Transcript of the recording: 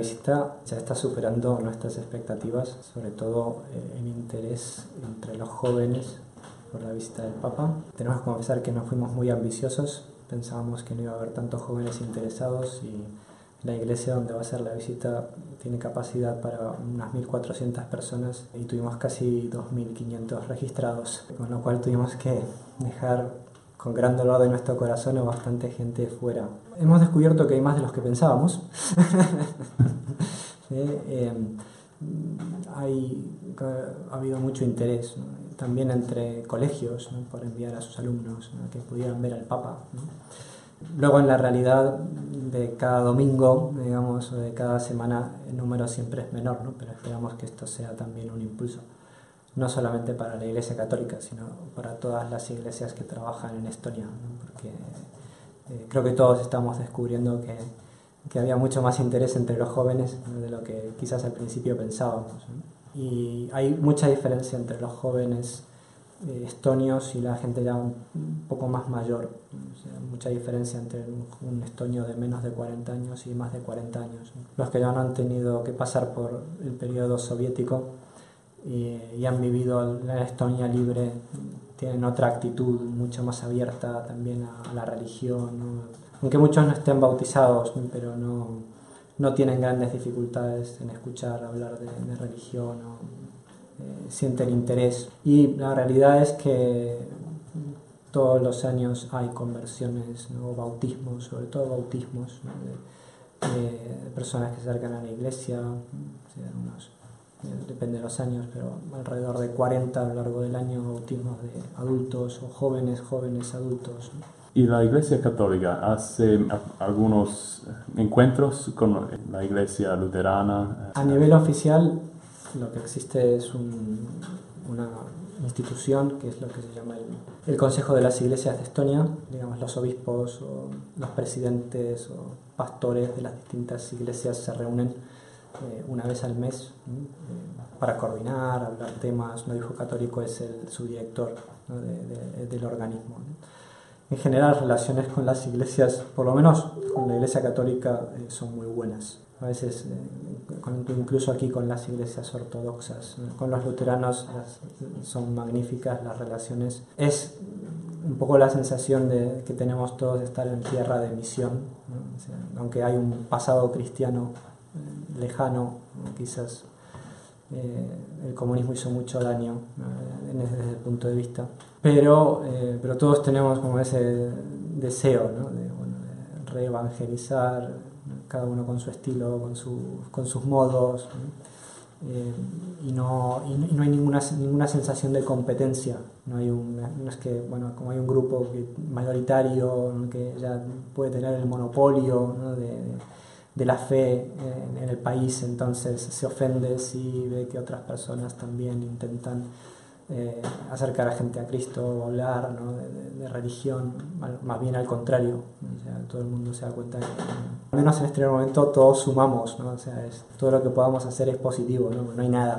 visita ya está superando nuestras expectativas, sobre todo eh, el interés entre los jóvenes por la visita del Papa. Tenemos que confesar que no fuimos muy ambiciosos, pensábamos que no iba a haber tantos jóvenes interesados y la iglesia donde va a ser la visita tiene capacidad para unas 1.400 personas y tuvimos casi 2.500 registrados, con lo cual tuvimos que dejar con gran dolor de nuestro corazón a bastante gente fuera. Hemos descubierto que hay más de los que pensábamos. Eh, hay, ha habido mucho interés también entre colegios por enviar a sus alumnos que pudieran ver al Papa. Luego en la realidad de cada domingo, digamos, o de cada semana, el número siempre es menor, ¿no? pero esperamos que esto sea también un impulso, no solamente para la Iglesia Católica, sino para todas las iglesias que trabajan en Estonia, porque eh, creo que todos estamos descubriendo que, que, había mucho más interés entre los jóvenes de lo que quizás al principio pensábamos. Y hay mucha diferencia entre los jóvenes eh, estonios y la gente ya un, poco más mayor. mucha diferencia entre un, estonio de menos de 40 años y más de 40 años. Los que ya no han tenido que pasar por el periodo soviético y, han vivido la Estonia libre tienen otra actitud mucho más abierta también a, la religión. Aunque muchos no estén bautizados, pero no, no tienen grandes dificultades en escuchar hablar de, de religión. Eh, sienten interés. Y la realidad es que todos los años hay conversiones o bautismos, sobre todo bautismos de, personas que se acercan a la iglesia, depende de los años, pero alrededor de 40 a lo largo del año bautismos de adultos o jóvenes, jóvenes adultos. ¿Y la Iglesia Católica hace algunos encuentros con la Iglesia Luterana? A nivel oficial lo que existe es una institución que es lo que se llama el, Consejo de las Iglesias de Estonia, digamos los obispos o los presidentes o pastores de las distintas iglesias se reúnen eh, una vez al mes eh, para coordinar, hablar temas. Obispo católico es el subdirector del organismo. En general, las relaciones con las iglesias, por lo menos con la iglesia católica, eh, son muy buenas a veces eh, incluso aquí con las iglesias ortodoxas, con los luteranos son magníficas las relaciones. Es un poco la sensación de, que tenemos todos de estar en tierra de misión, aunque hay un pasado cristiano lejano, quizás eh, el comunismo hizo mucho daño desde ese punto de vista, pero, pero todos tenemos como ese deseo de, bueno, de reevangelizar cada uno con su estilo, con, con sus modos, eh, y, no, y, no, hay ninguna, ninguna sensación de competencia. No, hay un, no es que, bueno, como hay un grupo mayoritario que ya puede tener el monopolio la fe en, el país, entonces se ofende si ve que otras personas también intentan eh, acercar a gente a Cristo o hablar de, religión, más bien al contrario, todo el mundo se da cuenta que, al menos en este momento, todos sumamos, ¿no? o sea, es, todo lo que podamos hacer es positivo, no, no hay nada